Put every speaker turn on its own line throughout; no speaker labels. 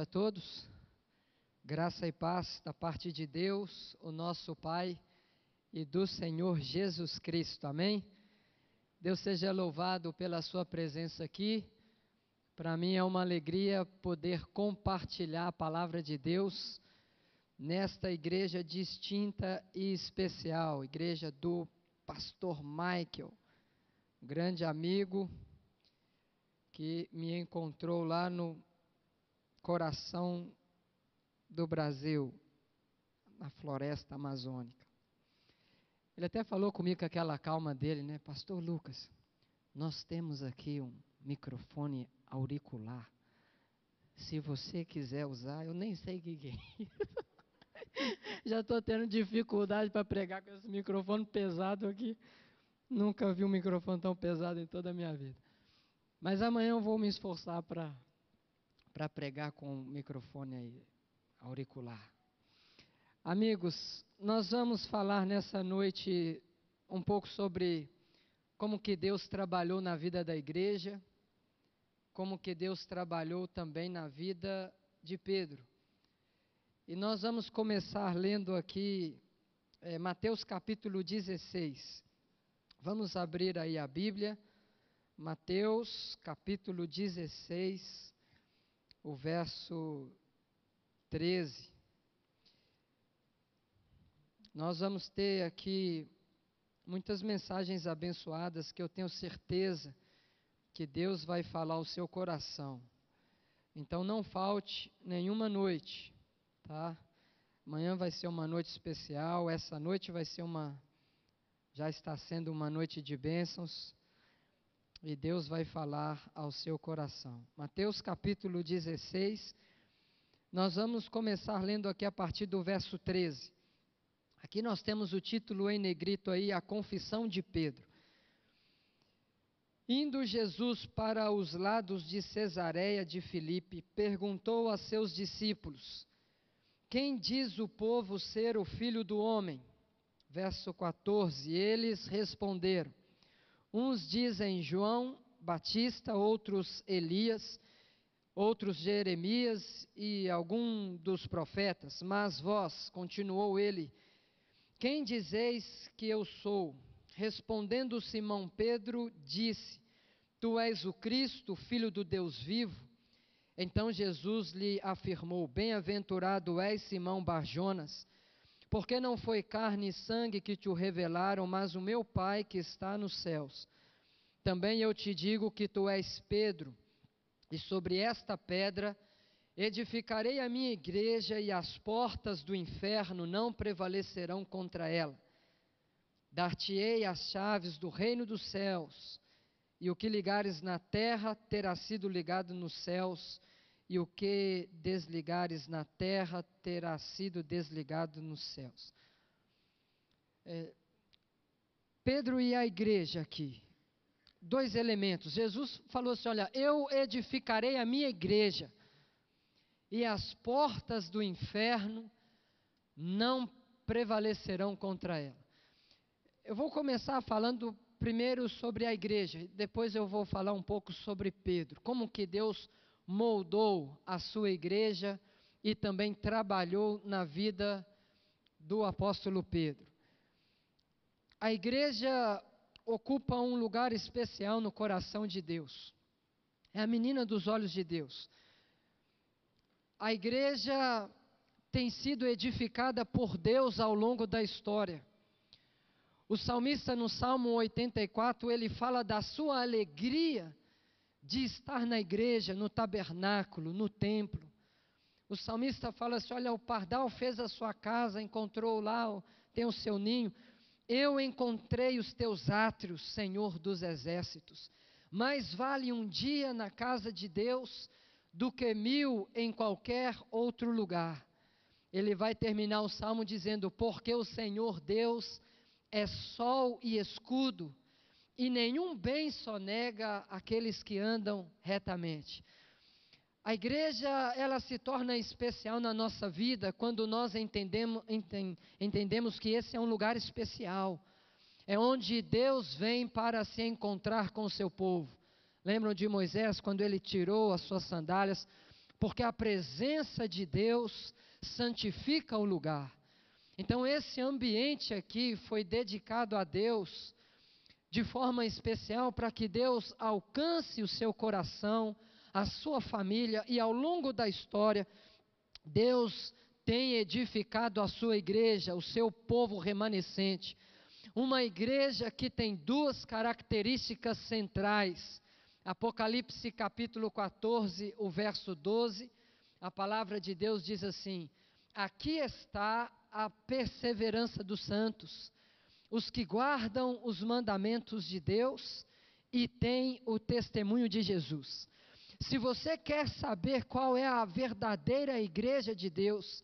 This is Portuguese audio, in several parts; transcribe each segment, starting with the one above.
a todos. Graça e paz da parte de Deus, o nosso Pai, e do Senhor Jesus Cristo. Amém? Deus seja louvado pela Sua presença aqui. Para mim é uma alegria poder compartilhar a palavra de Deus nesta igreja distinta e especial, igreja do Pastor Michael, grande amigo que me encontrou lá no coração do Brasil, na floresta amazônica. Ele até falou comigo com aquela calma dele, né? Pastor Lucas, nós temos aqui um microfone auricular. Se você quiser usar, eu nem sei o que é. Já estou tendo dificuldade para pregar com esse microfone pesado aqui. Nunca vi um microfone tão pesado em toda a minha vida. Mas amanhã eu vou me esforçar para para pregar com o microfone auricular. Amigos, nós vamos falar nessa noite um pouco sobre como que Deus trabalhou na vida da igreja, como que Deus trabalhou também na vida de Pedro. E nós vamos começar lendo aqui é, Mateus capítulo 16. Vamos abrir aí a Bíblia, Mateus capítulo 16 o verso 13. Nós vamos ter aqui muitas mensagens abençoadas que eu tenho certeza que Deus vai falar ao seu coração. Então não falte nenhuma noite, tá? Amanhã vai ser uma noite especial, essa noite vai ser uma já está sendo uma noite de bênçãos e Deus vai falar ao seu coração. Mateus capítulo 16, nós vamos começar lendo aqui a partir do verso 13. Aqui nós temos o título em negrito aí, a confissão de Pedro. Indo Jesus para os lados de Cesareia de Filipe, perguntou a seus discípulos: Quem diz o povo ser o filho do homem? Verso 14. Eles responderam: Uns dizem João Batista, outros Elias, outros Jeremias e algum dos profetas. Mas vós, continuou ele, quem dizeis que eu sou? Respondendo Simão Pedro, disse: Tu és o Cristo, filho do Deus vivo. Então Jesus lhe afirmou: Bem-aventurado és Simão Barjonas, porque não foi carne e sangue que te o revelaram, mas o meu Pai que está nos céus. Também eu te digo que tu és Pedro, e sobre esta pedra edificarei a minha igreja, e as portas do inferno não prevalecerão contra ela. Dar-te-ei as chaves do reino dos céus, e o que ligares na terra terá sido ligado nos céus, e o que desligares na terra terá sido desligado nos céus. É, Pedro e a igreja aqui, dois elementos. Jesus falou assim: Olha, eu edificarei a minha igreja, e as portas do inferno não prevalecerão contra ela. Eu vou começar falando primeiro sobre a igreja, depois eu vou falar um pouco sobre Pedro, como que Deus moldou a sua igreja e também trabalhou na vida do apóstolo Pedro. A igreja ocupa um lugar especial no coração de Deus. É a menina dos olhos de Deus. A igreja tem sido edificada por Deus ao longo da história. O salmista no Salmo 84, ele fala da sua alegria de estar na igreja, no tabernáculo, no templo. O salmista fala assim: Olha, o pardal fez a sua casa, encontrou lá, tem o seu ninho. Eu encontrei os teus átrios, Senhor dos exércitos. Mais vale um dia na casa de Deus do que mil em qualquer outro lugar. Ele vai terminar o salmo dizendo: Porque o Senhor Deus é sol e escudo e nenhum bem sonega aqueles que andam retamente. A igreja, ela se torna especial na nossa vida quando nós entendemos, entendemos que esse é um lugar especial. É onde Deus vem para se encontrar com o seu povo. Lembram de Moisés quando ele tirou as suas sandálias? porque a presença de Deus santifica o lugar. Então, esse ambiente aqui foi dedicado a Deus de forma especial para que Deus alcance o seu coração, a sua família e ao longo da história, Deus tem edificado a sua igreja, o seu povo remanescente. Uma igreja que tem duas características centrais. Apocalipse capítulo 14, o verso 12, a palavra de Deus diz assim: Aqui está a perseverança dos santos, os que guardam os mandamentos de Deus e têm o testemunho de Jesus. Se você quer saber qual é a verdadeira igreja de Deus,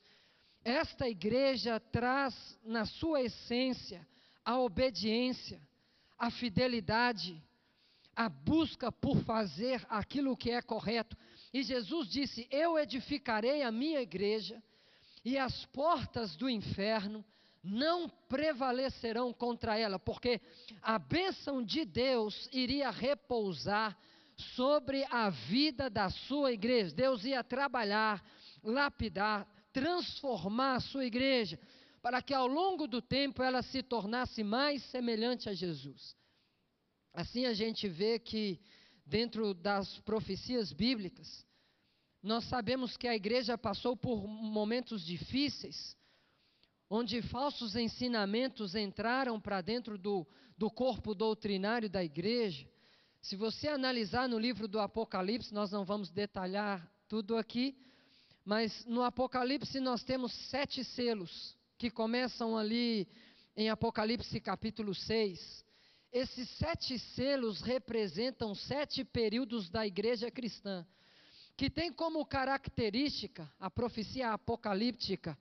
esta igreja traz na sua essência a obediência, a fidelidade, a busca por fazer aquilo que é correto. E Jesus disse: Eu edificarei a minha igreja, e as portas do inferno não prevalecerão contra ela, porque a bênção de Deus iria repousar sobre a vida da sua igreja. Deus ia trabalhar, lapidar, transformar a sua igreja, para que ao longo do tempo ela se tornasse mais semelhante a Jesus. Assim a gente vê que, dentro das profecias bíblicas, nós sabemos que a igreja passou por momentos difíceis, onde falsos ensinamentos entraram para dentro do, do corpo doutrinário da igreja. Se você analisar no livro do Apocalipse, nós não vamos detalhar tudo aqui, mas no Apocalipse nós temos sete selos, que começam ali em Apocalipse capítulo 6. Esses sete selos representam sete períodos da igreja cristã, que tem como característica a profecia apocalíptica.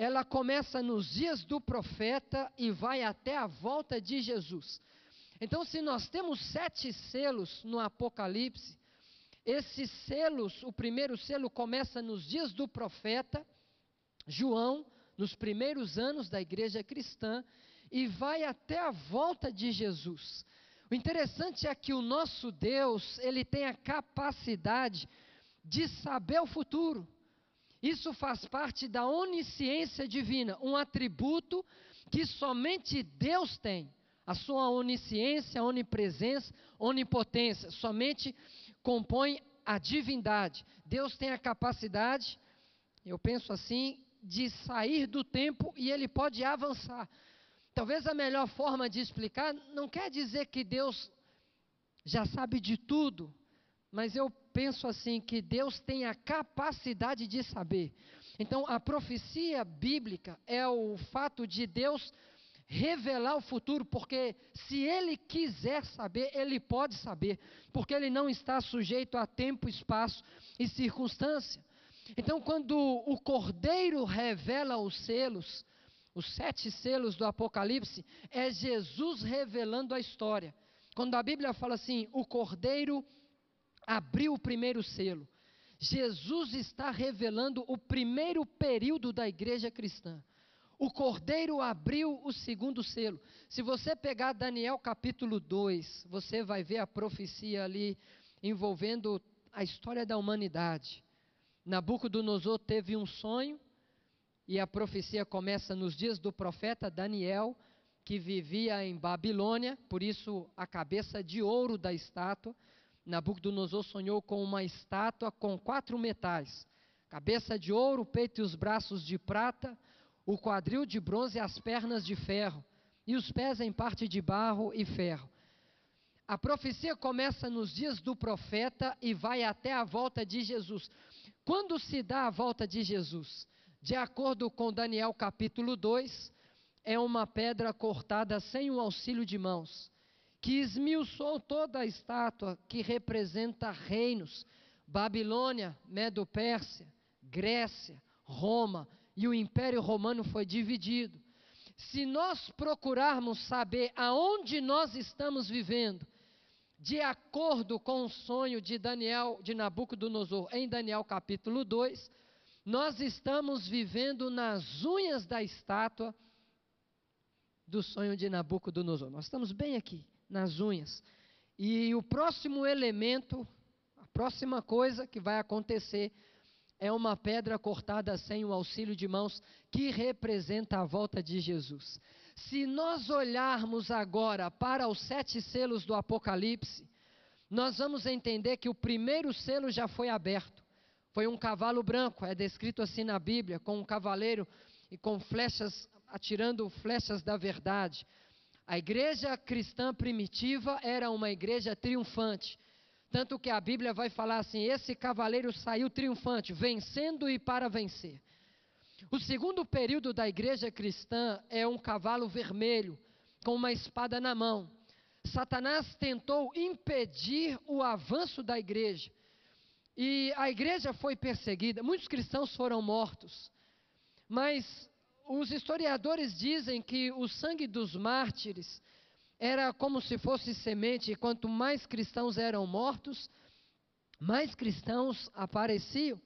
Ela começa nos dias do profeta e vai até a volta de Jesus. Então, se nós temos sete selos no Apocalipse, esses selos, o primeiro selo começa nos dias do profeta João, nos primeiros anos da igreja cristã, e vai até a volta de Jesus. O interessante é que o nosso Deus, ele tem a capacidade de saber o futuro. Isso faz parte da onisciência divina, um atributo que somente Deus tem. A sua onisciência, onipresença, onipotência, somente compõe a divindade. Deus tem a capacidade, eu penso assim, de sair do tempo e ele pode avançar. Talvez a melhor forma de explicar não quer dizer que Deus já sabe de tudo, mas eu penso assim que Deus tem a capacidade de saber. Então, a profecia bíblica é o fato de Deus revelar o futuro, porque se ele quiser saber, ele pode saber, porque ele não está sujeito a tempo, espaço e circunstância. Então, quando o Cordeiro revela os selos, os sete selos do Apocalipse, é Jesus revelando a história. Quando a Bíblia fala assim, o Cordeiro abriu o primeiro selo, Jesus está revelando o primeiro período da igreja cristã. O cordeiro abriu o segundo selo. Se você pegar Daniel capítulo 2, você vai ver a profecia ali envolvendo a história da humanidade. Nabucodonosor teve um sonho, e a profecia começa nos dias do profeta Daniel, que vivia em Babilônia, por isso a cabeça de ouro da estátua. Nabucodonosor sonhou com uma estátua com quatro metais: cabeça de ouro, peito e os braços de prata o quadril de bronze e as pernas de ferro, e os pés em parte de barro e ferro. A profecia começa nos dias do profeta e vai até a volta de Jesus. Quando se dá a volta de Jesus? De acordo com Daniel capítulo 2, é uma pedra cortada sem o auxílio de mãos, que esmiuçou toda a estátua que representa reinos: Babilônia, Medo-Pérsia, Grécia, Roma, e o Império Romano foi dividido. Se nós procurarmos saber aonde nós estamos vivendo, de acordo com o sonho de Daniel, de Nabucodonosor, em Daniel capítulo 2, nós estamos vivendo nas unhas da estátua do sonho de Nabucodonosor. Nós estamos bem aqui, nas unhas. E o próximo elemento, a próxima coisa que vai acontecer é uma pedra cortada sem o auxílio de mãos que representa a volta de Jesus. Se nós olharmos agora para os sete selos do Apocalipse, nós vamos entender que o primeiro selo já foi aberto. Foi um cavalo branco, é descrito assim na Bíblia, com um cavaleiro e com flechas, atirando flechas da verdade. A igreja cristã primitiva era uma igreja triunfante. Tanto que a Bíblia vai falar assim: esse cavaleiro saiu triunfante, vencendo e para vencer. O segundo período da igreja cristã é um cavalo vermelho, com uma espada na mão. Satanás tentou impedir o avanço da igreja. E a igreja foi perseguida, muitos cristãos foram mortos. Mas os historiadores dizem que o sangue dos mártires era como se fosse semente, e quanto mais cristãos eram mortos, mais cristãos apareciam.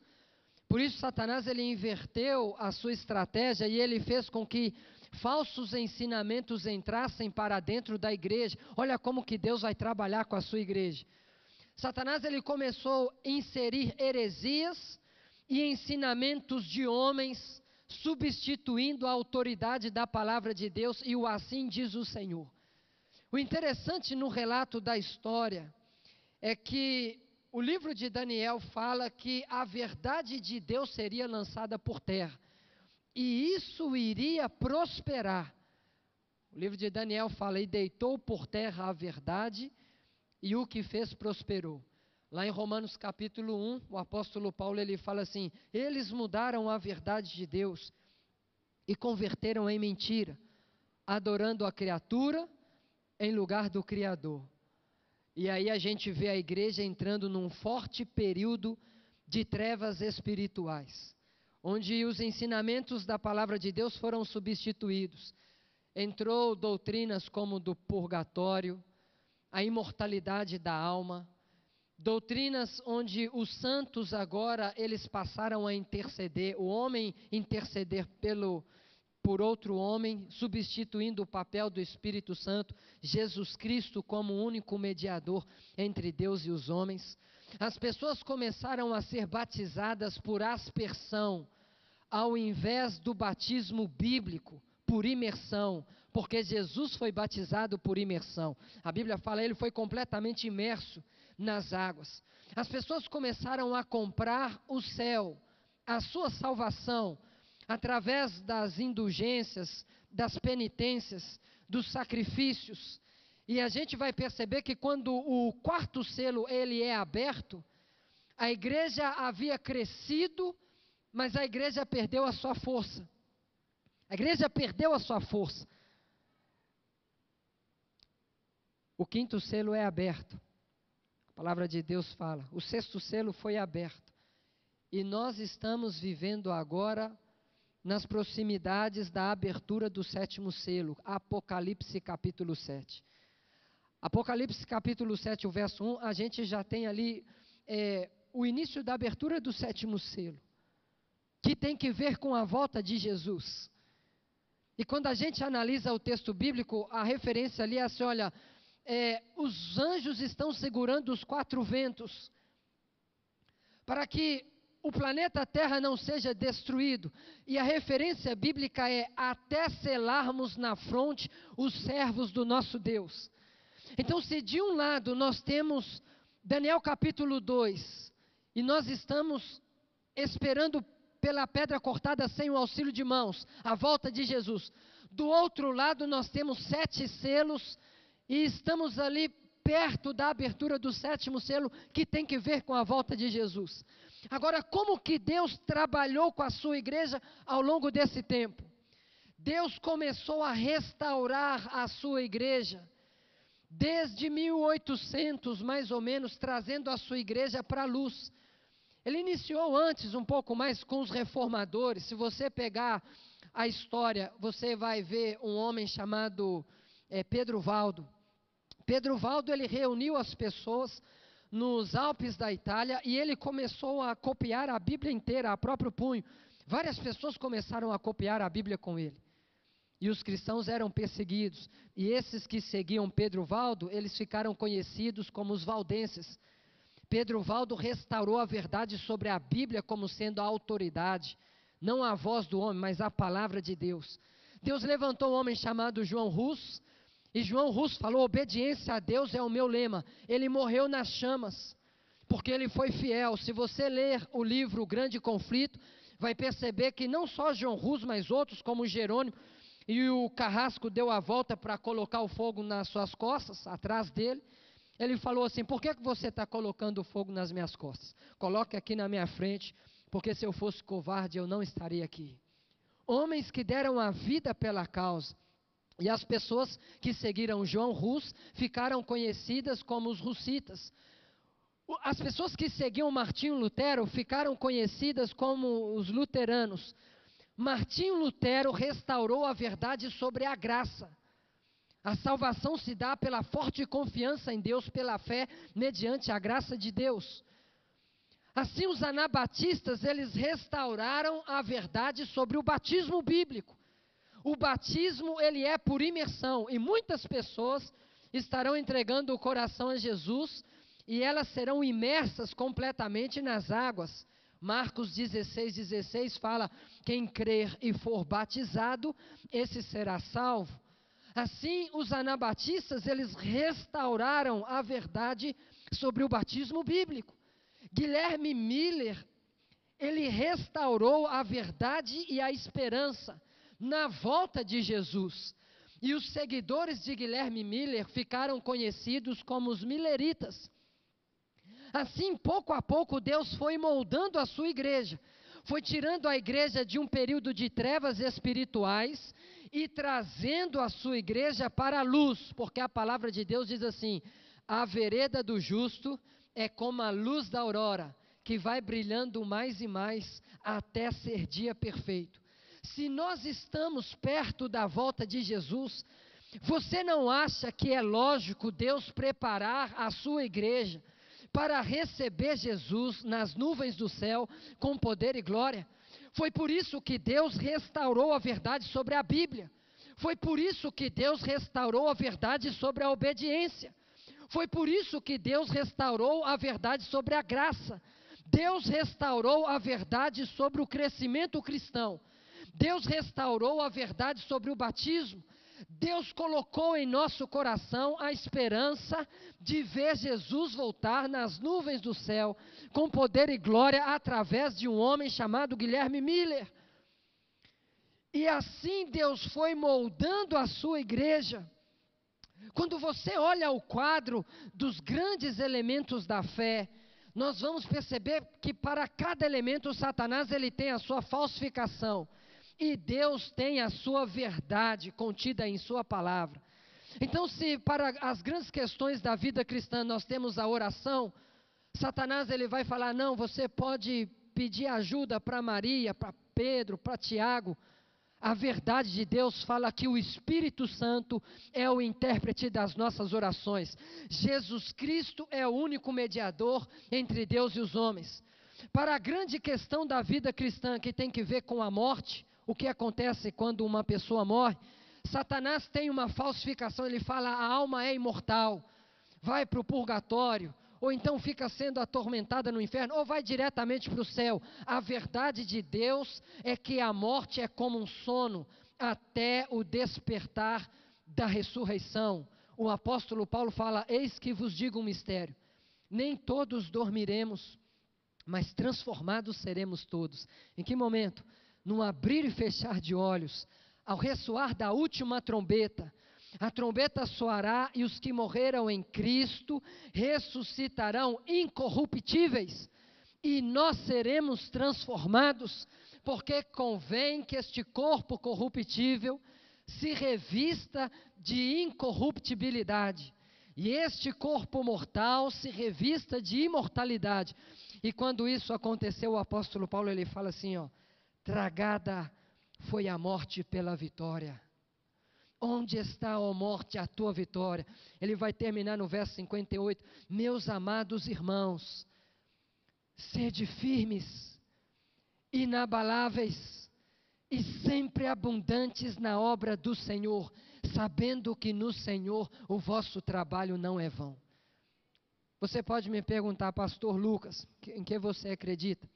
Por isso Satanás ele inverteu a sua estratégia e ele fez com que falsos ensinamentos entrassem para dentro da igreja. Olha como que Deus vai trabalhar com a sua igreja. Satanás ele começou a inserir heresias e ensinamentos de homens, substituindo a autoridade da palavra de Deus e o assim diz o Senhor. O interessante no relato da história é que o livro de Daniel fala que a verdade de Deus seria lançada por terra e isso iria prosperar. O livro de Daniel fala: e deitou por terra a verdade, e o que fez prosperou. Lá em Romanos capítulo 1, o apóstolo Paulo ele fala assim: eles mudaram a verdade de Deus e converteram em mentira, adorando a criatura em lugar do Criador. E aí a gente vê a igreja entrando num forte período de trevas espirituais, onde os ensinamentos da palavra de Deus foram substituídos. Entrou doutrinas como do purgatório, a imortalidade da alma, doutrinas onde os santos agora eles passaram a interceder, o homem interceder pelo por outro homem, substituindo o papel do Espírito Santo, Jesus Cristo como único mediador entre Deus e os homens. As pessoas começaram a ser batizadas por aspersão, ao invés do batismo bíblico, por imersão, porque Jesus foi batizado por imersão. A Bíblia fala, ele foi completamente imerso nas águas. As pessoas começaram a comprar o céu, a sua salvação, através das indulgências, das penitências, dos sacrifícios. E a gente vai perceber que quando o quarto selo ele é aberto, a igreja havia crescido, mas a igreja perdeu a sua força. A igreja perdeu a sua força. O quinto selo é aberto. A palavra de Deus fala. O sexto selo foi aberto. E nós estamos vivendo agora nas proximidades da abertura do sétimo selo, Apocalipse capítulo 7. Apocalipse capítulo 7, o verso 1, a gente já tem ali é, o início da abertura do sétimo selo, que tem que ver com a volta de Jesus. E quando a gente analisa o texto bíblico, a referência ali é assim: olha, é, os anjos estão segurando os quatro ventos, para que o planeta Terra não seja destruído. E a referência bíblica é até selarmos na fronte os servos do nosso Deus. Então, se de um lado nós temos Daniel capítulo 2, e nós estamos esperando pela pedra cortada sem o auxílio de mãos, a volta de Jesus. Do outro lado, nós temos sete selos e estamos ali perto da abertura do sétimo selo, que tem que ver com a volta de Jesus. Agora, como que Deus trabalhou com a sua igreja ao longo desse tempo? Deus começou a restaurar a sua igreja desde 1800, mais ou menos, trazendo a sua igreja para a luz. Ele iniciou antes um pouco mais com os reformadores. Se você pegar a história, você vai ver um homem chamado é, Pedro Valdo. Pedro Valdo ele reuniu as pessoas nos Alpes da Itália e ele começou a copiar a Bíblia inteira a próprio punho. Várias pessoas começaram a copiar a Bíblia com ele. E os cristãos eram perseguidos. E esses que seguiam Pedro Valdo, eles ficaram conhecidos como os valdenses. Pedro Valdo restaurou a verdade sobre a Bíblia como sendo a autoridade, não a voz do homem, mas a palavra de Deus. Deus levantou um homem chamado João Rus, e João Rus falou: obediência a Deus é o meu lema. Ele morreu nas chamas, porque ele foi fiel. Se você ler o livro O Grande Conflito, vai perceber que não só João Rus, mas outros, como Jerônimo, e o carrasco deu a volta para colocar o fogo nas suas costas, atrás dele. Ele falou assim: Por que você está colocando o fogo nas minhas costas? Coloque aqui na minha frente, porque se eu fosse covarde eu não estaria aqui. Homens que deram a vida pela causa. E as pessoas que seguiram João Rus ficaram conhecidas como os russitas. As pessoas que seguiam Martinho Lutero ficaram conhecidas como os luteranos. Martinho Lutero restaurou a verdade sobre a graça. A salvação se dá pela forte confiança em Deus, pela fé, mediante a graça de Deus. Assim, os anabatistas, eles restauraram a verdade sobre o batismo bíblico. O batismo, ele é por imersão, e muitas pessoas estarão entregando o coração a Jesus, e elas serão imersas completamente nas águas. Marcos 16, 16 fala: quem crer e for batizado, esse será salvo. Assim, os anabatistas, eles restauraram a verdade sobre o batismo bíblico. Guilherme Miller, ele restaurou a verdade e a esperança na volta de Jesus. E os seguidores de Guilherme Miller ficaram conhecidos como os Milleritas. Assim, pouco a pouco, Deus foi moldando a sua igreja, foi tirando a igreja de um período de trevas espirituais e trazendo a sua igreja para a luz, porque a palavra de Deus diz assim: a vereda do justo é como a luz da aurora, que vai brilhando mais e mais até ser dia perfeito. Se nós estamos perto da volta de Jesus, você não acha que é lógico Deus preparar a sua igreja para receber Jesus nas nuvens do céu com poder e glória? Foi por isso que Deus restaurou a verdade sobre a Bíblia. Foi por isso que Deus restaurou a verdade sobre a obediência. Foi por isso que Deus restaurou a verdade sobre a graça. Deus restaurou a verdade sobre o crescimento cristão. Deus restaurou a verdade sobre o batismo. Deus colocou em nosso coração a esperança de ver Jesus voltar nas nuvens do céu, com poder e glória, através de um homem chamado Guilherme Miller. E assim Deus foi moldando a sua igreja. Quando você olha o quadro dos grandes elementos da fé, nós vamos perceber que para cada elemento Satanás ele tem a sua falsificação e Deus tem a sua verdade contida em sua palavra. Então, se para as grandes questões da vida cristã nós temos a oração, Satanás ele vai falar: "Não, você pode pedir ajuda para Maria, para Pedro, para Tiago, a verdade de Deus fala que o Espírito Santo é o intérprete das nossas orações. Jesus Cristo é o único mediador entre Deus e os homens. Para a grande questão da vida cristã que tem que ver com a morte, o que acontece quando uma pessoa morre? Satanás tem uma falsificação, ele fala: a alma é imortal, vai para o purgatório, ou então fica sendo atormentada no inferno, ou vai diretamente para o céu. A verdade de Deus é que a morte é como um sono até o despertar da ressurreição. O apóstolo Paulo fala: Eis que vos digo um mistério: nem todos dormiremos, mas transformados seremos todos. Em que momento? Num abrir e fechar de olhos, ao ressoar da última trombeta, a trombeta soará e os que morreram em Cristo ressuscitarão incorruptíveis, e nós seremos transformados, porque convém que este corpo corruptível se revista de incorruptibilidade, e este corpo mortal se revista de imortalidade. E quando isso aconteceu, o apóstolo Paulo ele fala assim, ó: Tragada foi a morte pela vitória. Onde está, ó morte, a tua vitória? Ele vai terminar no verso 58. Meus amados irmãos, sede firmes, inabaláveis e sempre abundantes na obra do Senhor, sabendo que no Senhor o vosso trabalho não é vão. Você pode me perguntar, Pastor Lucas, em que você acredita?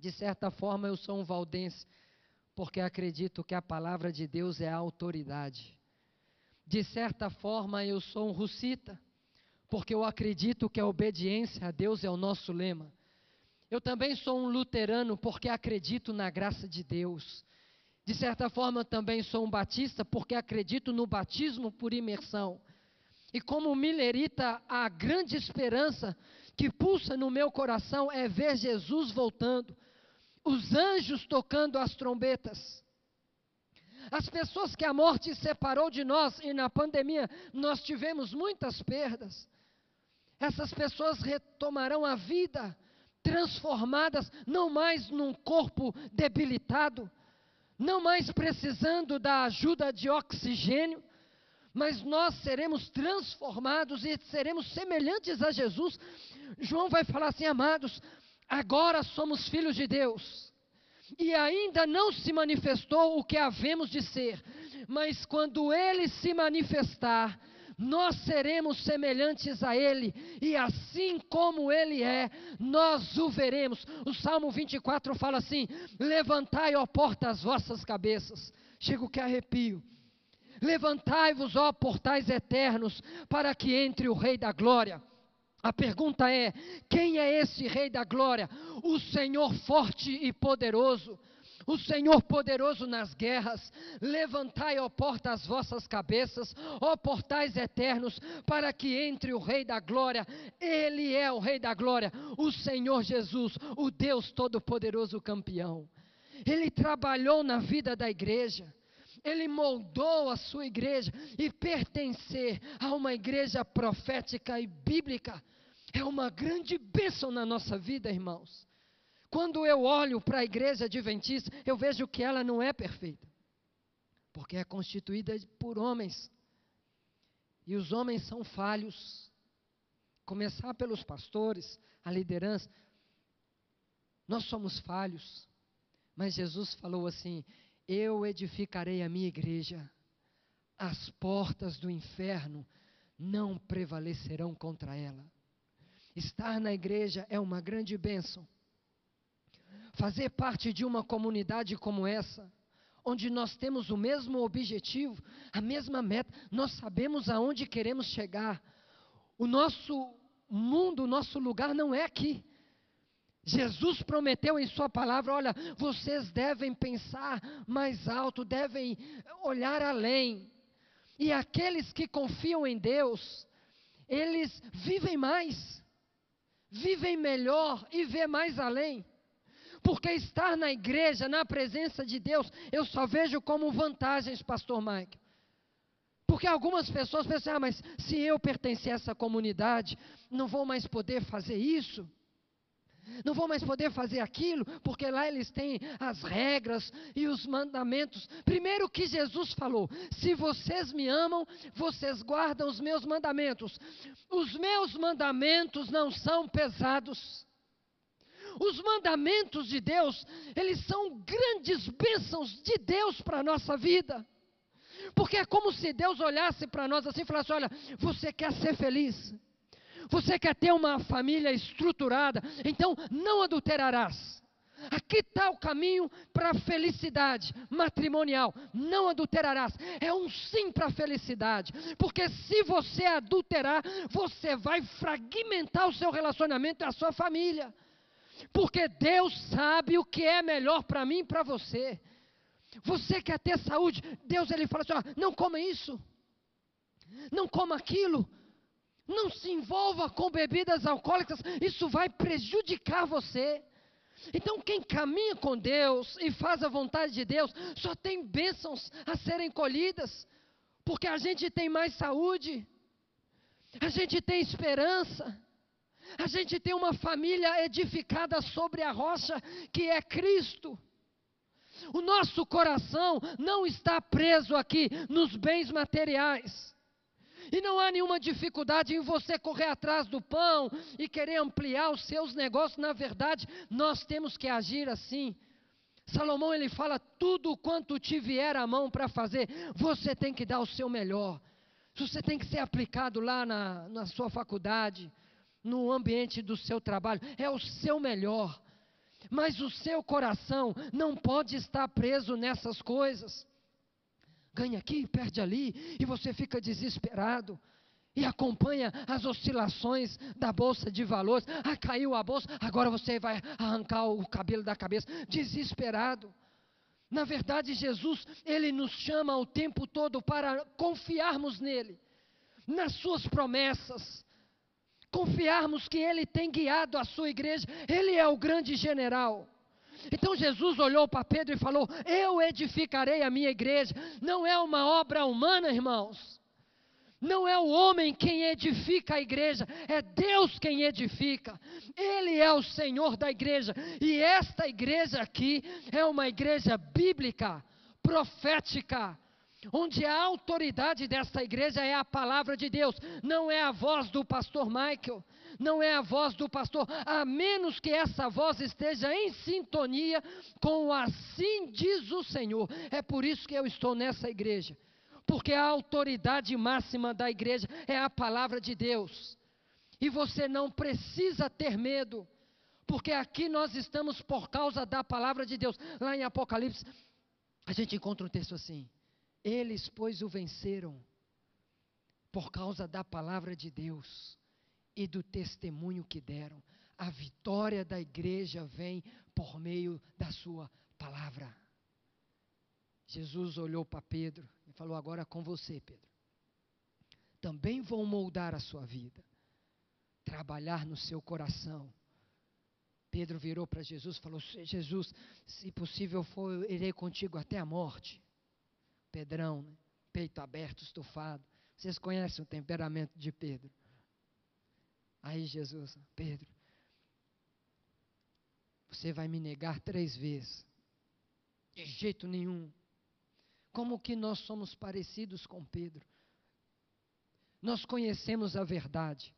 De certa forma, eu sou um valdense, porque acredito que a palavra de Deus é a autoridade. De certa forma, eu sou um russita, porque eu acredito que a obediência a Deus é o nosso lema. Eu também sou um luterano, porque acredito na graça de Deus. De certa forma, eu também sou um batista, porque acredito no batismo por imersão. E como milerita, a grande esperança que pulsa no meu coração é ver Jesus voltando, os anjos tocando as trombetas. As pessoas que a morte separou de nós, e na pandemia nós tivemos muitas perdas, essas pessoas retomarão a vida, transformadas, não mais num corpo debilitado, não mais precisando da ajuda de oxigênio, mas nós seremos transformados e seremos semelhantes a Jesus. João vai falar assim, amados, agora somos filhos de Deus. E ainda não se manifestou o que havemos de ser, mas quando ele se manifestar, nós seremos semelhantes a Ele, e assim como Ele é, nós o veremos. O Salmo 24 fala assim: Levantai, ó porta, as vossas cabeças. Chego que arrepio. Levantai-vos, ó portais eternos, para que entre o Rei da Glória. A pergunta é: quem é esse Rei da Glória? O Senhor forte e poderoso. O Senhor poderoso nas guerras, levantai, ó porta, as vossas cabeças, ó portais eternos, para que entre o Rei da Glória. Ele é o Rei da Glória, o Senhor Jesus, o Deus Todo-Poderoso campeão. Ele trabalhou na vida da igreja. Ele moldou a sua igreja e pertencer a uma igreja profética e bíblica é uma grande bênção na nossa vida, irmãos. Quando eu olho para a igreja adventista, eu vejo que ela não é perfeita, porque é constituída por homens, e os homens são falhos. Começar pelos pastores, a liderança, nós somos falhos, mas Jesus falou assim: eu edificarei a minha igreja, as portas do inferno não prevalecerão contra ela. Estar na igreja é uma grande bênção. Fazer parte de uma comunidade como essa, onde nós temos o mesmo objetivo, a mesma meta, nós sabemos aonde queremos chegar. O nosso mundo, o nosso lugar não é aqui. Jesus prometeu em Sua palavra: olha, vocês devem pensar mais alto, devem olhar além. E aqueles que confiam em Deus, eles vivem mais, vivem melhor e vê mais além. Porque estar na igreja, na presença de Deus, eu só vejo como vantagens, Pastor Mike. Porque algumas pessoas pensam, ah, mas se eu pertencer a essa comunidade, não vou mais poder fazer isso não vou mais poder fazer aquilo, porque lá eles têm as regras e os mandamentos. Primeiro que Jesus falou: se vocês me amam, vocês guardam os meus mandamentos. Os meus mandamentos não são pesados. Os mandamentos de Deus, eles são grandes bênçãos de Deus para a nossa vida. Porque é como se Deus olhasse para nós assim e falasse: Olha, você quer ser feliz? Você quer ter uma família estruturada? Então não adulterarás. Aqui está o caminho para a felicidade matrimonial. Não adulterarás. É um sim para a felicidade. Porque se você adulterar, você vai fragmentar o seu relacionamento e a sua família. Porque Deus sabe o que é melhor para mim e para você. Você quer ter saúde? Deus ele fala assim: ó, não coma isso. Não coma aquilo. Não se envolva com bebidas alcoólicas, isso vai prejudicar você. Então, quem caminha com Deus e faz a vontade de Deus, só tem bênçãos a serem colhidas, porque a gente tem mais saúde, a gente tem esperança, a gente tem uma família edificada sobre a rocha que é Cristo. O nosso coração não está preso aqui nos bens materiais. E não há nenhuma dificuldade em você correr atrás do pão e querer ampliar os seus negócios. Na verdade, nós temos que agir assim. Salomão ele fala: tudo quanto te vier à mão para fazer, você tem que dar o seu melhor. Você tem que ser aplicado lá na, na sua faculdade, no ambiente do seu trabalho, é o seu melhor. Mas o seu coração não pode estar preso nessas coisas. Ganha aqui, perde ali, e você fica desesperado. E acompanha as oscilações da bolsa de valores. Ah, caiu a bolsa, agora você vai arrancar o cabelo da cabeça. Desesperado. Na verdade, Jesus, ele nos chama o tempo todo para confiarmos nele, nas suas promessas, confiarmos que Ele tem guiado a sua igreja, Ele é o grande general. Então Jesus olhou para Pedro e falou: Eu edificarei a minha igreja. Não é uma obra humana, irmãos. Não é o homem quem edifica a igreja, é Deus quem edifica. Ele é o Senhor da igreja. E esta igreja aqui é uma igreja bíblica, profética, onde a autoridade desta igreja é a palavra de Deus, não é a voz do pastor Michael, não é a voz do pastor, a menos que essa voz esteja em sintonia com o assim diz o Senhor. É por isso que eu estou nessa igreja, porque a autoridade máxima da igreja é a palavra de Deus. E você não precisa ter medo, porque aqui nós estamos por causa da palavra de Deus. Lá em Apocalipse, a gente encontra um texto assim: eles, pois, o venceram por causa da palavra de Deus e do testemunho que deram. A vitória da igreja vem por meio da sua palavra. Jesus olhou para Pedro e falou: Agora com você, Pedro. Também vou moldar a sua vida, trabalhar no seu coração. Pedro virou para Jesus e falou: Jesus, se possível for, eu irei contigo até a morte. Pedrão, né? peito aberto, estufado. Vocês conhecem o temperamento de Pedro. Aí Jesus, Pedro, você vai me negar três vezes. De jeito nenhum. Como que nós somos parecidos com Pedro? Nós conhecemos a verdade.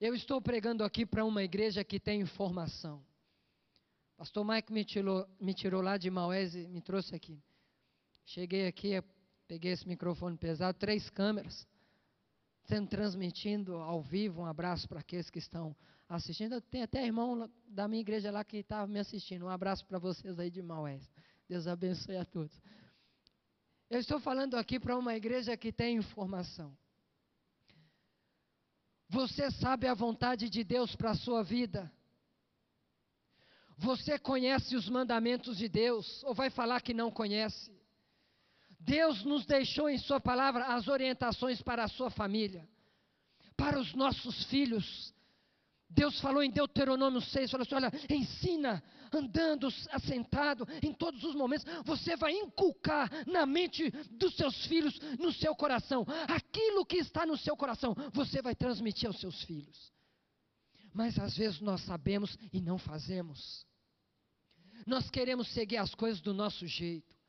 Eu estou pregando aqui para uma igreja que tem informação. Pastor Mike me tirou, me tirou lá de Maués e me trouxe aqui. Cheguei aqui, peguei esse microfone pesado, três câmeras, sendo transmitindo ao vivo. Um abraço para aqueles que estão assistindo. Tem até irmão da minha igreja lá que estava me assistindo. Um abraço para vocês aí de Maués. Deus abençoe a todos. Eu estou falando aqui para uma igreja que tem informação. Você sabe a vontade de Deus para a sua vida? Você conhece os mandamentos de Deus? Ou vai falar que não conhece? Deus nos deixou em Sua palavra as orientações para a sua família, para os nossos filhos. Deus falou em Deuteronômio 6, falou assim, olha, ensina, andando, assentado, em todos os momentos, você vai inculcar na mente dos seus filhos, no seu coração, aquilo que está no seu coração, você vai transmitir aos seus filhos. Mas às vezes nós sabemos e não fazemos. Nós queremos seguir as coisas do nosso jeito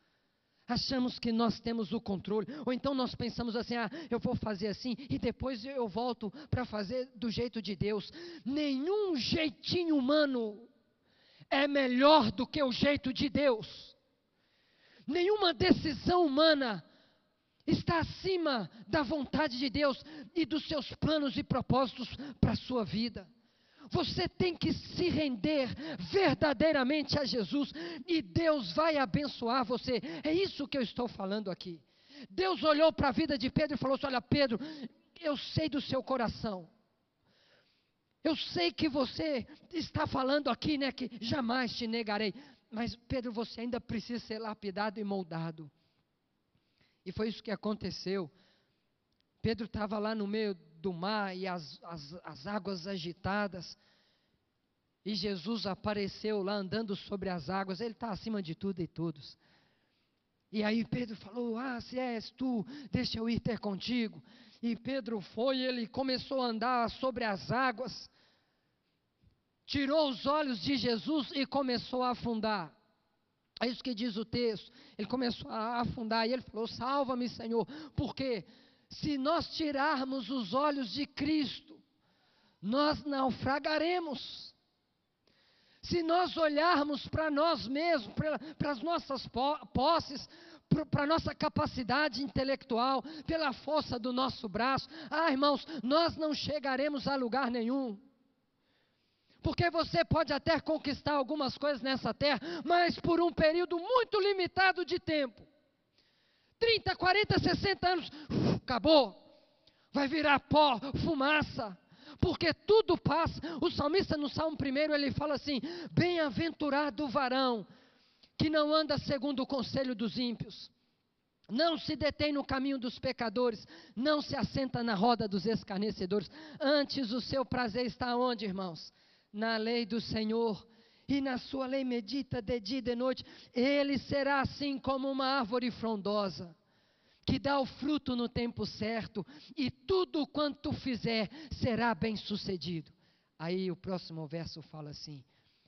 achamos que nós temos o controle, ou então nós pensamos assim: ah, eu vou fazer assim e depois eu volto para fazer do jeito de Deus. Nenhum jeitinho humano é melhor do que o jeito de Deus. Nenhuma decisão humana está acima da vontade de Deus e dos seus planos e propósitos para a sua vida. Você tem que se render verdadeiramente a Jesus e Deus vai abençoar você. É isso que eu estou falando aqui. Deus olhou para a vida de Pedro e falou assim: Olha, Pedro, eu sei do seu coração. Eu sei que você está falando aqui, né, que jamais te negarei. Mas, Pedro, você ainda precisa ser lapidado e moldado. E foi isso que aconteceu. Pedro estava lá no meio do mar e as, as, as águas agitadas. E Jesus apareceu lá andando sobre as águas, ele está acima de tudo e todos. E aí Pedro falou: Ah, se és tu, deixa eu ir ter contigo. E Pedro foi, ele começou a andar sobre as águas, tirou os olhos de Jesus e começou a afundar. É isso que diz o texto. Ele começou a afundar e ele falou: Salva-me, Senhor, porque se nós tirarmos os olhos de Cristo, nós naufragaremos. Se nós olharmos para nós mesmos, para as nossas posses, para a nossa capacidade intelectual, pela força do nosso braço. Ah, irmãos, nós não chegaremos a lugar nenhum. Porque você pode até conquistar algumas coisas nessa terra, mas por um período muito limitado de tempo 30, 40, 60 anos, acabou. Vai virar pó, fumaça. Porque tudo passa. O salmista no Salmo 1 ele fala assim: Bem-aventurado o varão que não anda segundo o conselho dos ímpios, não se detém no caminho dos pecadores, não se assenta na roda dos escarnecedores. Antes o seu prazer está onde, irmãos? Na lei do Senhor. E na sua lei medita de dia e de noite. Ele será assim como uma árvore frondosa, que dá o fruto no tempo certo, e tudo quanto fizer será bem sucedido. Aí o próximo verso fala assim: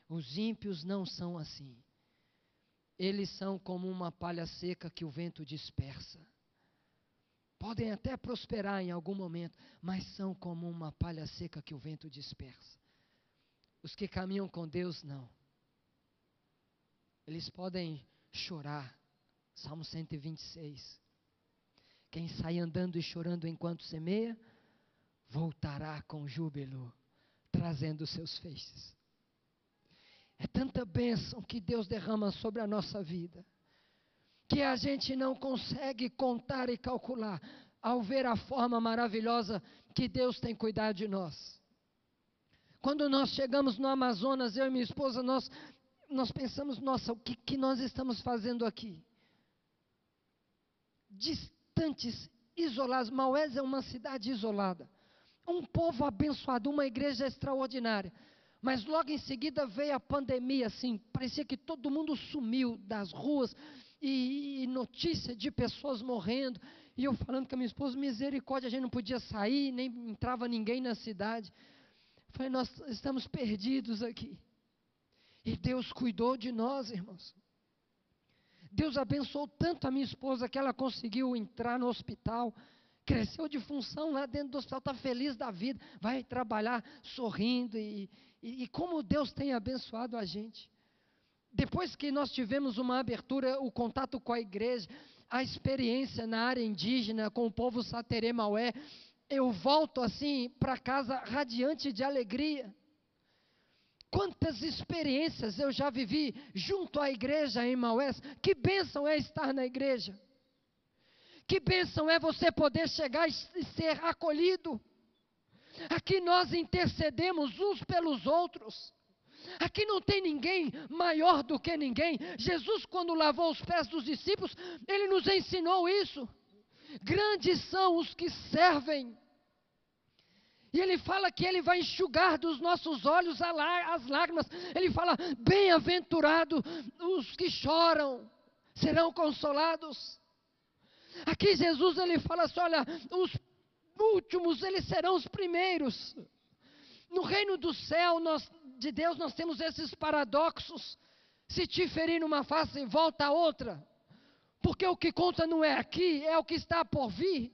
os ímpios não são assim. Eles são como uma palha seca que o vento dispersa. Podem até prosperar em algum momento, mas são como uma palha seca que o vento dispersa. Os que caminham com Deus, não. Eles podem chorar. Salmo 126. Quem sai andando e chorando enquanto semeia, voltará com júbilo, trazendo seus feixes. É tanta bênção que Deus derrama sobre a nossa vida, que a gente não consegue contar e calcular ao ver a forma maravilhosa que Deus tem cuidado de nós. Quando nós chegamos no Amazonas, eu e minha esposa, nós, nós pensamos, nossa, o que, que nós estamos fazendo aqui? Distantes, isolados. Maués é uma cidade isolada. Um povo abençoado, uma igreja extraordinária. Mas logo em seguida veio a pandemia, assim, parecia que todo mundo sumiu das ruas e, e notícia de pessoas morrendo. E eu falando com a minha esposa, misericórdia, a gente não podia sair, nem entrava ninguém na cidade. Falei, nós estamos perdidos aqui. E Deus cuidou de nós, irmãos. Deus abençoou tanto a minha esposa que ela conseguiu entrar no hospital, cresceu de função lá dentro do hospital, está feliz da vida, vai trabalhar sorrindo e, e, e como Deus tem abençoado a gente. Depois que nós tivemos uma abertura, o contato com a igreja, a experiência na área indígena com o povo Saterê Maué, eu volto assim para casa radiante de alegria. Quantas experiências eu já vivi junto à igreja em Maués. Que bênção é estar na igreja. Que bênção é você poder chegar e ser acolhido. Aqui nós intercedemos uns pelos outros. Aqui não tem ninguém maior do que ninguém. Jesus, quando lavou os pés dos discípulos, ele nos ensinou isso. Grandes são os que servem. E ele fala que ele vai enxugar dos nossos olhos as lágrimas. Ele fala: bem-aventurado os que choram, serão consolados. Aqui Jesus ele fala assim: olha, os últimos, eles serão os primeiros. No reino do céu, nós, de Deus, nós temos esses paradoxos. Se te ferir numa face, volta a outra. Porque o que conta não é aqui, é o que está por vir.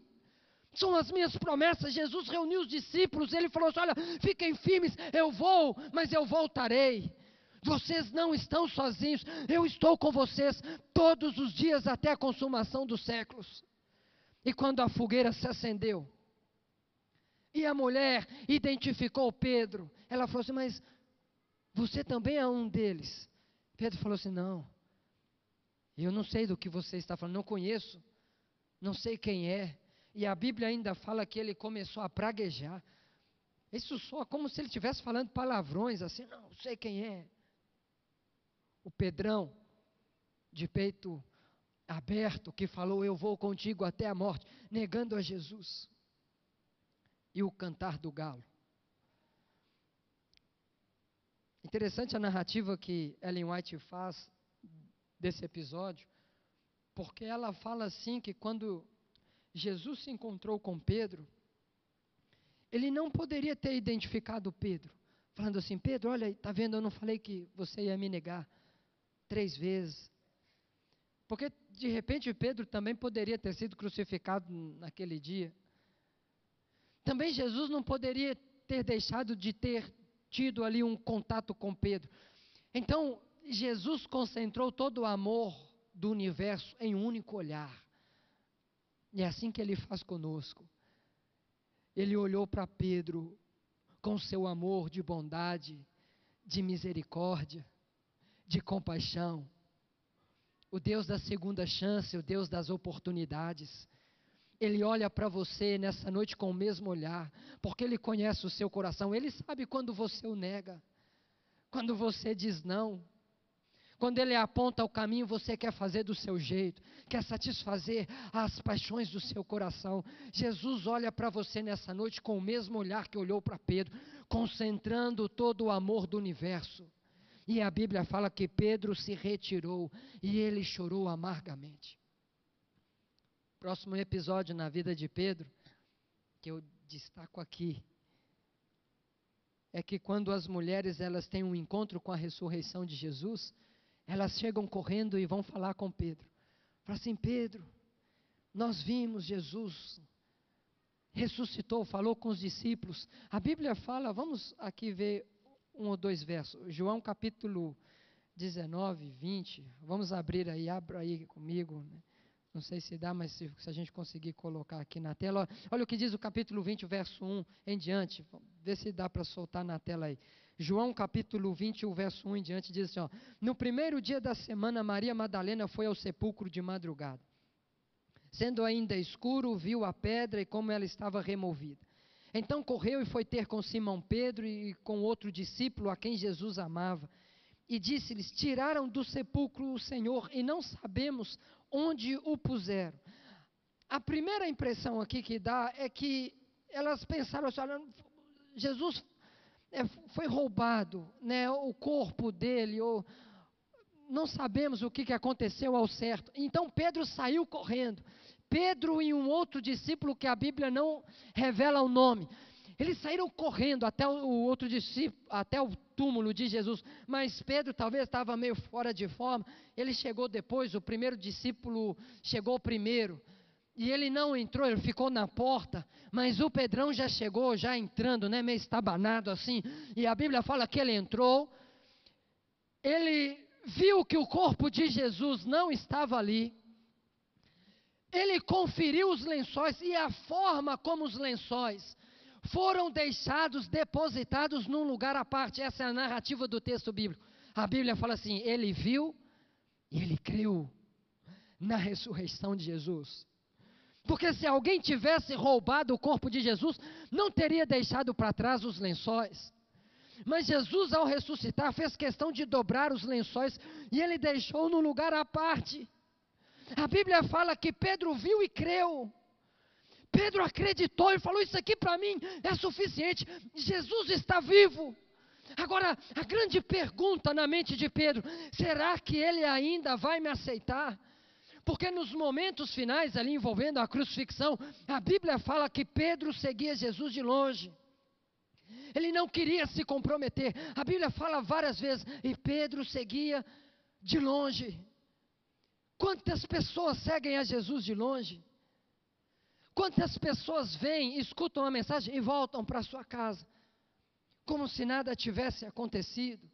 São as minhas promessas. Jesus reuniu os discípulos, ele falou assim: olha, fiquem firmes, eu vou, mas eu voltarei. Vocês não estão sozinhos, eu estou com vocês todos os dias até a consumação dos séculos. E quando a fogueira se acendeu, e a mulher identificou Pedro. Ela falou assim: Mas você também é um deles. Pedro falou assim: Não, eu não sei do que você está falando, não conheço, não sei quem é. E a Bíblia ainda fala que ele começou a praguejar. Isso soa como se ele estivesse falando palavrões assim: Não sei quem é. O Pedrão, de peito aberto, que falou: Eu vou contigo até a morte, negando a Jesus e o cantar do galo. Interessante a narrativa que Ellen White faz desse episódio, porque ela fala assim que quando Jesus se encontrou com Pedro, ele não poderia ter identificado Pedro, falando assim: Pedro, olha, está vendo, eu não falei que você ia me negar três vezes. Porque de repente Pedro também poderia ter sido crucificado naquele dia. Também Jesus não poderia ter deixado de ter tido ali um contato com Pedro. Então, Jesus concentrou todo o amor do universo em um único olhar. E é assim que ele faz conosco. Ele olhou para Pedro com seu amor de bondade, de misericórdia, de compaixão. O Deus da segunda chance, o Deus das oportunidades. Ele olha para você nessa noite com o mesmo olhar, porque Ele conhece o seu coração, Ele sabe quando você o nega, quando você diz não. Quando Ele aponta o caminho, você quer fazer do seu jeito, quer satisfazer as paixões do seu coração. Jesus olha para você nessa noite com o mesmo olhar que olhou para Pedro, concentrando todo o amor do universo. E a Bíblia fala que Pedro se retirou e ele chorou amargamente. Próximo episódio na vida de Pedro, que eu destaco aqui, é que quando as mulheres elas têm um encontro com a ressurreição de Jesus, elas chegam correndo e vão falar com Pedro. Fala assim: Pedro, nós vimos Jesus ressuscitou, falou com os discípulos. A Bíblia fala, vamos aqui ver um ou dois versos. João capítulo 19, 20. Vamos abrir aí, abra aí comigo. Né? Não sei se dá, mas se, se, a gente conseguir colocar aqui na tela. Olha o que diz o capítulo 20, verso 1 em diante. Vê se dá para soltar na tela aí. João capítulo 20, o verso 1 em diante diz assim: ó, No primeiro dia da semana, Maria Madalena foi ao sepulcro de madrugada. Sendo ainda escuro, viu a pedra e como ela estava removida. Então correu e foi ter com Simão Pedro e com outro discípulo a quem Jesus amava. E disse-lhes: Tiraram do sepulcro o Senhor e não sabemos onde o puseram. A primeira impressão aqui que dá é que elas pensaram assim: Jesus é, foi roubado, né, o corpo dele, ou não sabemos o que, que aconteceu ao certo. Então Pedro saiu correndo. Pedro e um outro discípulo que a Bíblia não revela o nome. Eles saíram correndo até o outro discípulo, até o túmulo de Jesus, mas Pedro talvez estava meio fora de forma. Ele chegou depois, o primeiro discípulo chegou primeiro. E ele não entrou, ele ficou na porta, mas o Pedrão já chegou, já entrando, né, meio estabanado assim. E a Bíblia fala que ele entrou. Ele viu que o corpo de Jesus não estava ali. Ele conferiu os lençóis e a forma como os lençóis foram deixados depositados num lugar à parte. Essa é a narrativa do texto bíblico. A Bíblia fala assim: ele viu e ele creu na ressurreição de Jesus. Porque se alguém tivesse roubado o corpo de Jesus, não teria deixado para trás os lençóis. Mas Jesus, ao ressuscitar, fez questão de dobrar os lençóis e ele deixou no lugar à parte. A Bíblia fala que Pedro viu e creu. Pedro acreditou e falou: Isso aqui para mim é suficiente. Jesus está vivo. Agora, a grande pergunta na mente de Pedro: será que ele ainda vai me aceitar? Porque nos momentos finais, ali envolvendo a crucifixão, a Bíblia fala que Pedro seguia Jesus de longe. Ele não queria se comprometer. A Bíblia fala várias vezes, e Pedro seguia de longe. Quantas pessoas seguem a Jesus de longe? Quantas pessoas vêm, escutam a mensagem e voltam para sua casa, como se nada tivesse acontecido,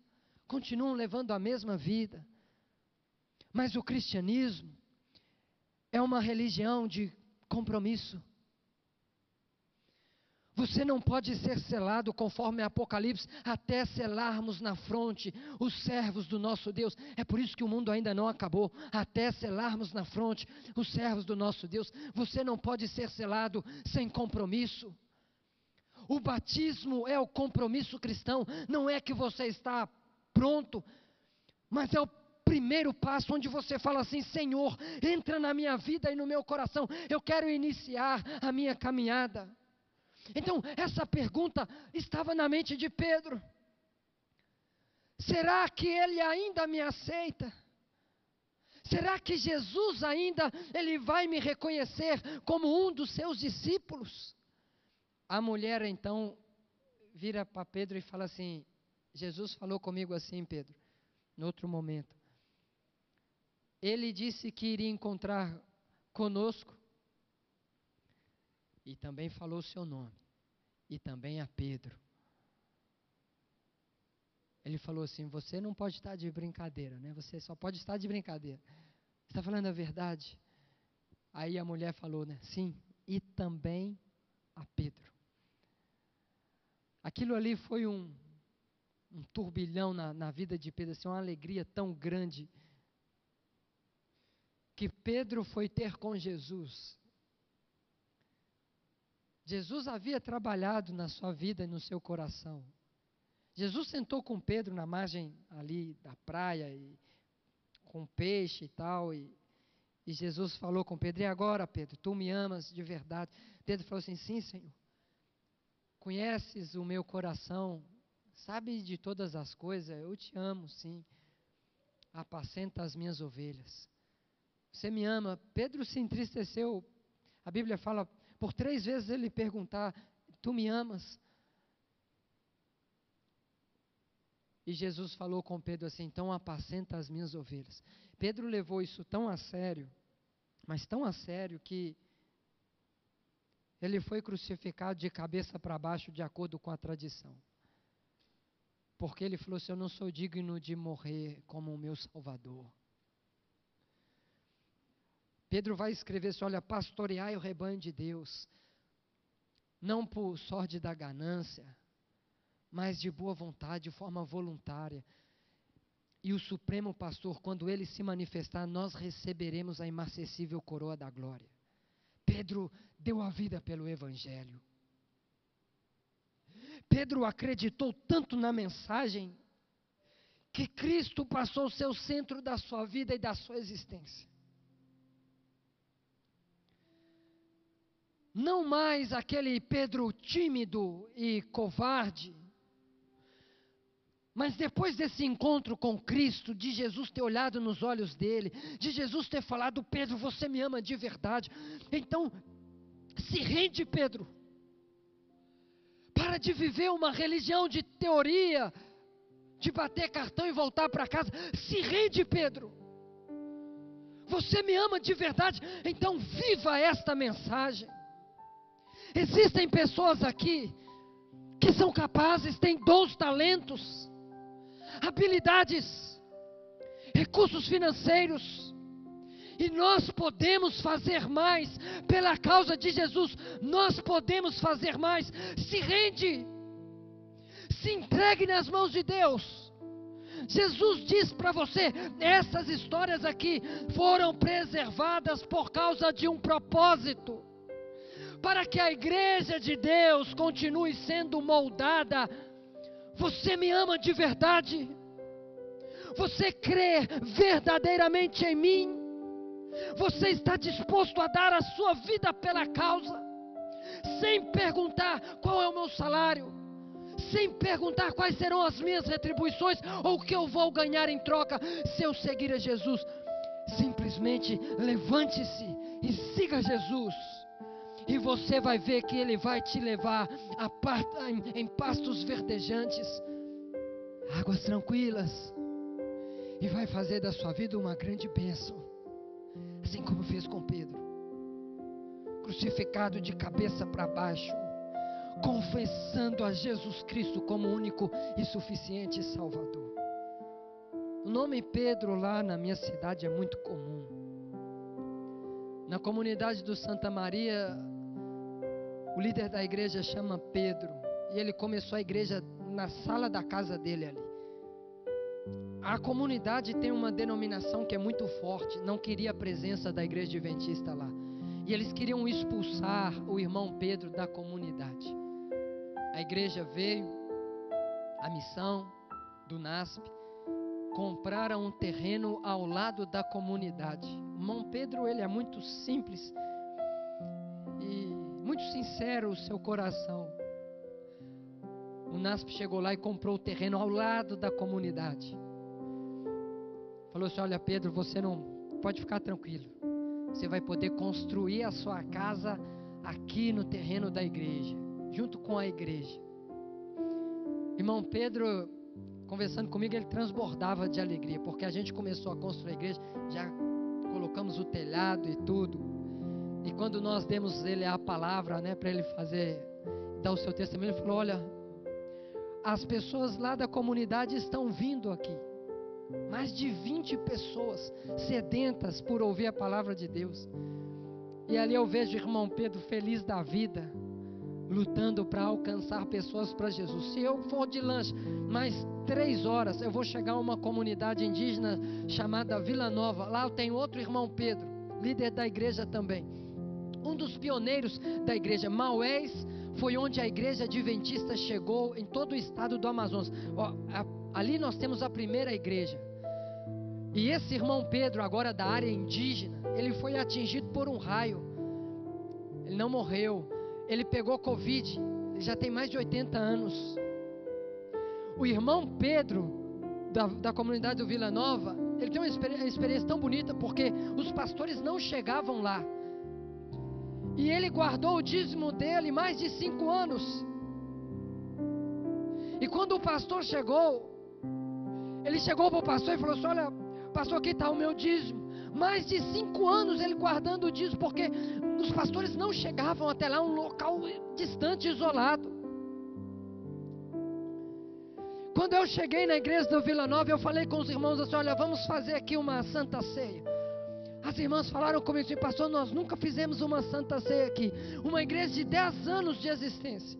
continuam levando a mesma vida. Mas o cristianismo é uma religião de compromisso. Você não pode ser selado conforme Apocalipse até selarmos na fronte os servos do nosso Deus. É por isso que o mundo ainda não acabou. Até selarmos na fronte os servos do nosso Deus. Você não pode ser selado sem compromisso. O batismo é o compromisso cristão. Não é que você está pronto, mas é o primeiro passo onde você fala assim: Senhor, entra na minha vida e no meu coração. Eu quero iniciar a minha caminhada. Então, essa pergunta estava na mente de Pedro. Será que ele ainda me aceita? Será que Jesus ainda ele vai me reconhecer como um dos seus discípulos? A mulher então vira para Pedro e fala assim: Jesus falou comigo assim, Pedro, no outro momento. Ele disse que iria encontrar conosco e também falou o seu nome, e também a Pedro. Ele falou assim: Você não pode estar de brincadeira, né? Você só pode estar de brincadeira. está falando a verdade? Aí a mulher falou, né? Sim, e também a Pedro. Aquilo ali foi um, um turbilhão na, na vida de Pedro, assim, uma alegria tão grande, que Pedro foi ter com Jesus. Jesus havia trabalhado na sua vida e no seu coração. Jesus sentou com Pedro na margem ali da praia, e, com peixe e tal, e, e Jesus falou com Pedro: E agora, Pedro, tu me amas de verdade? Pedro falou assim: Sim, Senhor. Conheces o meu coração, sabe de todas as coisas, eu te amo, sim. Apacenta as minhas ovelhas. Você me ama. Pedro se entristeceu. A Bíblia fala, por três vezes ele perguntar: Tu me amas? E Jesus falou com Pedro assim: Então apacenta as minhas ovelhas. Pedro levou isso tão a sério, mas tão a sério que ele foi crucificado de cabeça para baixo, de acordo com a tradição. Porque ele falou assim: Eu não sou digno de morrer como o meu Salvador. Pedro vai escrever assim: Olha, pastoreai o rebanho de Deus, não por sorte da ganância, mas de boa vontade, de forma voluntária. E o Supremo Pastor, quando ele se manifestar, nós receberemos a imarcessível coroa da glória. Pedro deu a vida pelo Evangelho. Pedro acreditou tanto na mensagem que Cristo passou o centro da sua vida e da sua existência. Não mais aquele Pedro tímido e covarde, mas depois desse encontro com Cristo, de Jesus ter olhado nos olhos dele, de Jesus ter falado, Pedro, você me ama de verdade. Então, se rende, Pedro. Para de viver uma religião de teoria, de bater cartão e voltar para casa. Se rende, Pedro. Você me ama de verdade, então viva esta mensagem. Existem pessoas aqui que são capazes, têm dons, talentos, habilidades, recursos financeiros, e nós podemos fazer mais pela causa de Jesus. Nós podemos fazer mais. Se rende, se entregue nas mãos de Deus. Jesus diz para você: essas histórias aqui foram preservadas por causa de um propósito para que a igreja de Deus continue sendo moldada. Você me ama de verdade? Você crê verdadeiramente em mim? Você está disposto a dar a sua vida pela causa? Sem perguntar qual é o meu salário? Sem perguntar quais serão as minhas retribuições ou o que eu vou ganhar em troca se eu seguir a Jesus? Simplesmente levante-se e siga Jesus e você vai ver que Ele vai te levar a, em, em pastos verdejantes, águas tranquilas, e vai fazer da sua vida uma grande bênção, assim como fez com Pedro, crucificado de cabeça para baixo, confessando a Jesus Cristo como único e suficiente Salvador. O nome Pedro lá na minha cidade é muito comum. Na comunidade do Santa Maria, o líder da igreja chama Pedro e ele começou a igreja na sala da casa dele ali. A comunidade tem uma denominação que é muito forte, não queria a presença da igreja adventista lá. E eles queriam expulsar o irmão Pedro da comunidade. A igreja veio, a missão do NASP, compraram um terreno ao lado da comunidade. O irmão Pedro, ele é muito simples, muito sincero o seu coração. O NASP chegou lá e comprou o terreno ao lado da comunidade. Falou assim: Olha, Pedro, você não pode ficar tranquilo. Você vai poder construir a sua casa aqui no terreno da igreja, junto com a igreja. Irmão Pedro, conversando comigo, ele transbordava de alegria, porque a gente começou a construir a igreja, já colocamos o telhado e tudo. E quando nós demos ele a palavra, né, para ele fazer, dar o seu testemunho, ele falou: Olha, as pessoas lá da comunidade estão vindo aqui. Mais de 20 pessoas sedentas por ouvir a palavra de Deus. E ali eu vejo o irmão Pedro feliz da vida, lutando para alcançar pessoas para Jesus. Se eu for de lanche mais três horas, eu vou chegar a uma comunidade indígena chamada Vila Nova. Lá eu tenho outro irmão Pedro, líder da igreja também. Um dos pioneiros da igreja, Maués, foi onde a igreja adventista chegou em todo o estado do Amazonas. Ó, a, ali nós temos a primeira igreja. E esse irmão Pedro, agora da área indígena, ele foi atingido por um raio. Ele não morreu. Ele pegou Covid. Ele já tem mais de 80 anos. O irmão Pedro, da, da comunidade do Vila Nova, ele tem uma experiência, uma experiência tão bonita porque os pastores não chegavam lá. E ele guardou o dízimo dele mais de cinco anos. E quando o pastor chegou, ele chegou para o pastor e falou assim: Olha, pastor, aqui está o meu dízimo. Mais de cinco anos ele guardando o dízimo, porque os pastores não chegavam até lá, um local distante, isolado. Quando eu cheguei na igreja do Vila Nova, eu falei com os irmãos assim: Olha, vamos fazer aqui uma santa ceia. As irmãs falaram comigo assim, pastor, nós nunca fizemos uma santa ceia aqui. Uma igreja de 10 anos de existência.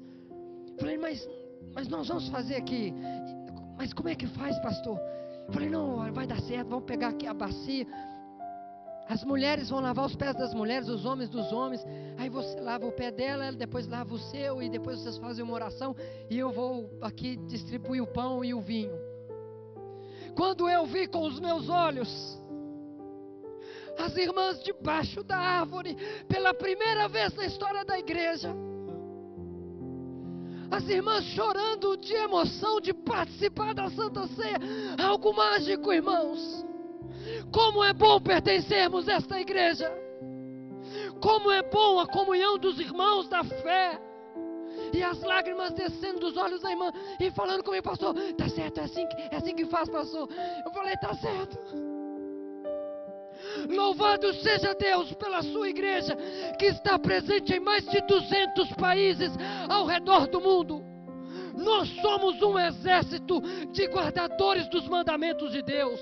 Falei, mas, mas nós vamos fazer aqui. Mas como é que faz, pastor? Falei, não, vai dar certo, vamos pegar aqui a bacia. As mulheres vão lavar os pés das mulheres, os homens dos homens. Aí você lava o pé dela, ela depois lava o seu, e depois vocês fazem uma oração. E eu vou aqui distribuir o pão e o vinho. Quando eu vi com os meus olhos, as irmãs debaixo da árvore, pela primeira vez na história da igreja. As irmãs chorando de emoção de participar da Santa Ceia. Algo mágico, irmãos. Como é bom pertencermos a esta igreja. Como é bom a comunhão dos irmãos da fé. E as lágrimas descendo dos olhos da irmã e falando comigo, pastor, tá certo, é assim, é assim que faz, pastor. Eu falei, tá certo. Louvado seja Deus pela sua igreja, que está presente em mais de 200 países ao redor do mundo. Nós somos um exército de guardadores dos mandamentos de Deus,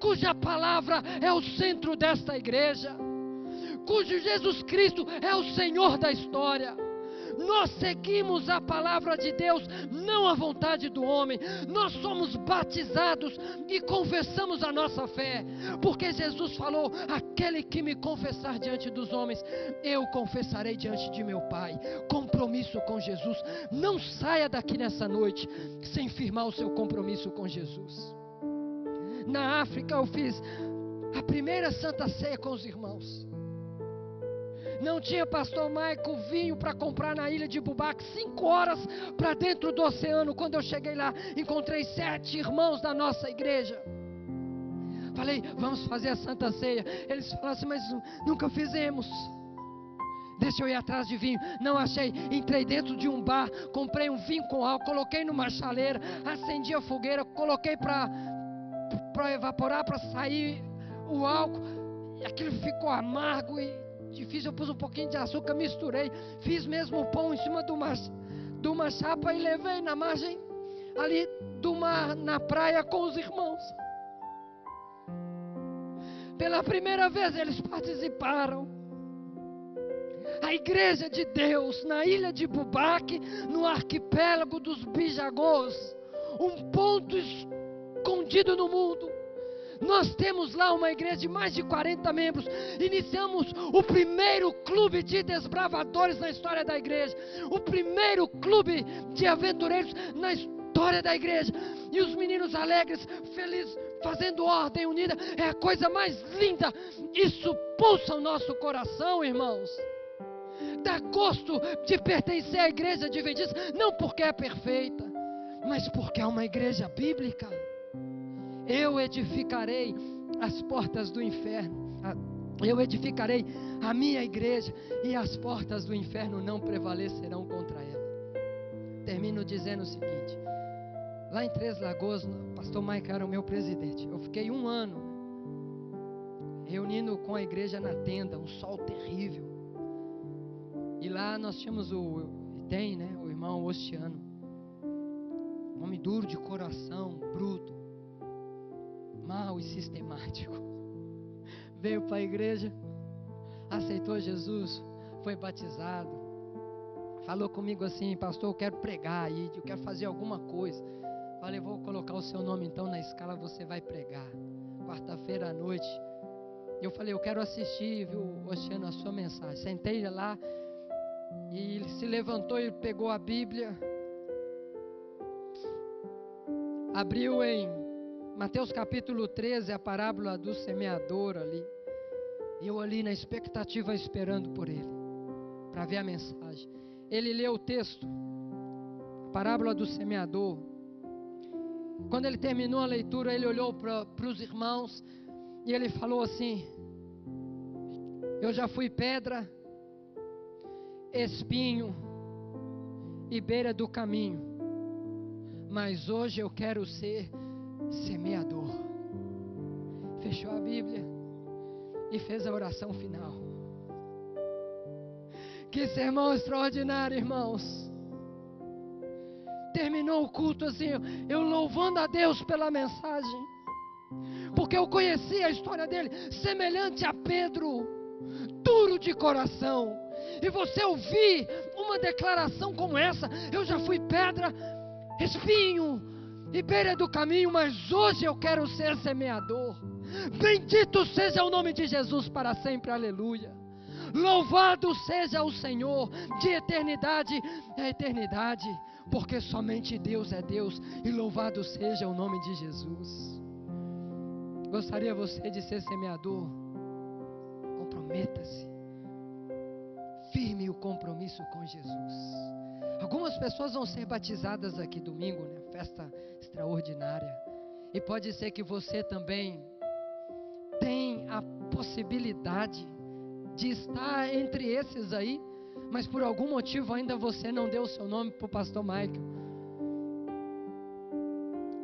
cuja palavra é o centro desta igreja, cujo Jesus Cristo é o Senhor da história. Nós seguimos a palavra de Deus, não a vontade do homem. Nós somos batizados e confessamos a nossa fé, porque Jesus falou: aquele que me confessar diante dos homens, eu confessarei diante de meu Pai. Compromisso com Jesus. Não saia daqui nessa noite sem firmar o seu compromisso com Jesus. Na África eu fiz a primeira santa ceia com os irmãos. Não tinha pastor Maico vinho para comprar na ilha de Bubac, cinco horas para dentro do oceano. Quando eu cheguei lá, encontrei sete irmãos da nossa igreja. Falei, vamos fazer a Santa Ceia. Eles falaram assim, mas nunca fizemos. Deixa eu ir atrás de vinho. Não achei. Entrei dentro de um bar, comprei um vinho com álcool, coloquei numa chaleira, acendi a fogueira, coloquei para evaporar, para sair o álcool. E aquilo ficou amargo e difícil, eu pus um pouquinho de açúcar, misturei, fiz mesmo o pão em cima de uma, de uma chapa e levei na margem ali do mar, na praia com os irmãos. Pela primeira vez eles participaram. A igreja de Deus na ilha de Bubaque, no arquipélago dos Bijagôs, um ponto escondido no mundo nós temos lá uma igreja de mais de 40 membros. Iniciamos o primeiro clube de desbravadores na história da igreja. O primeiro clube de aventureiros na história da igreja. E os meninos alegres, felizes, fazendo ordem unida. É a coisa mais linda. Isso pulsa o nosso coração, irmãos dá gosto de pertencer à igreja adventista, não porque é perfeita, mas porque é uma igreja bíblica. Eu edificarei as portas do inferno. Eu edificarei a minha igreja e as portas do inferno não prevalecerão contra ela. Termino dizendo o seguinte: lá em Três Lagoas, o pastor Mike era o meu presidente. Eu fiquei um ano reunindo com a igreja na tenda, um sol terrível. E lá nós tínhamos o, tem, né, o irmão Ostiano, homem duro de coração, bruto mal e sistemático. Veio para a igreja, aceitou Jesus, foi batizado, falou comigo assim, pastor, eu quero pregar aí, eu quero fazer alguma coisa. Falei, vou colocar o seu nome então na escala, você vai pregar. Quarta-feira à noite. Eu falei, eu quero assistir, viu, Oceano, a sua mensagem. Sentei lá e ele se levantou e pegou a Bíblia. Abriu em Mateus capítulo 13, a parábola do semeador ali. Eu ali na expectativa esperando por ele, para ver a mensagem. Ele leu o texto, a parábola do semeador. Quando ele terminou a leitura, ele olhou para os irmãos e ele falou assim: Eu já fui pedra, espinho e beira do caminho, mas hoje eu quero ser semeador. Fechou a Bíblia e fez a oração final. Que sermão extraordinário, irmãos. Terminou o culto assim, eu louvando a Deus pela mensagem, porque eu conhecia a história dele, semelhante a Pedro, duro de coração. E você ouvir uma declaração como essa, eu já fui pedra, espinho, e beira do caminho, mas hoje eu quero ser semeador. Bendito seja o nome de Jesus para sempre, aleluia. Louvado seja o Senhor de eternidade a eternidade, porque somente Deus é Deus, e louvado seja o nome de Jesus. Gostaria você de ser semeador? Comprometa-se. Firme o compromisso com Jesus. Algumas pessoas vão ser batizadas aqui domingo, né? Festa extraordinária. E pode ser que você também tem a possibilidade de estar entre esses aí, mas por algum motivo ainda você não deu o seu nome para o pastor Michael.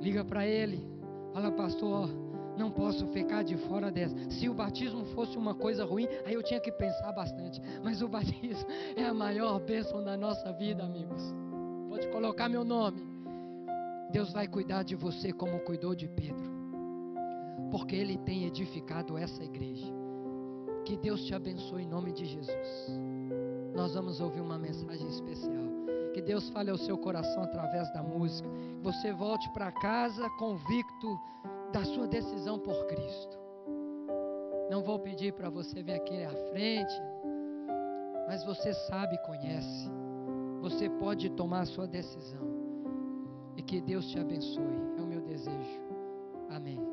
Liga para ele, fala, pastor, não posso ficar de fora dessa. Se o batismo fosse uma coisa ruim, aí eu tinha que pensar bastante. Mas o batismo é a maior bênção da nossa vida, amigos. Pode colocar meu nome. Deus vai cuidar de você como cuidou de Pedro, porque Ele tem edificado essa igreja. Que Deus te abençoe em nome de Jesus. Nós vamos ouvir uma mensagem especial. Que Deus fale ao seu coração através da música. Que você volte para casa convicto da sua decisão por Cristo. Não vou pedir para você vir aqui à frente, mas você sabe conhece. Você pode tomar a sua decisão. E que Deus te abençoe. É o meu desejo. Amém.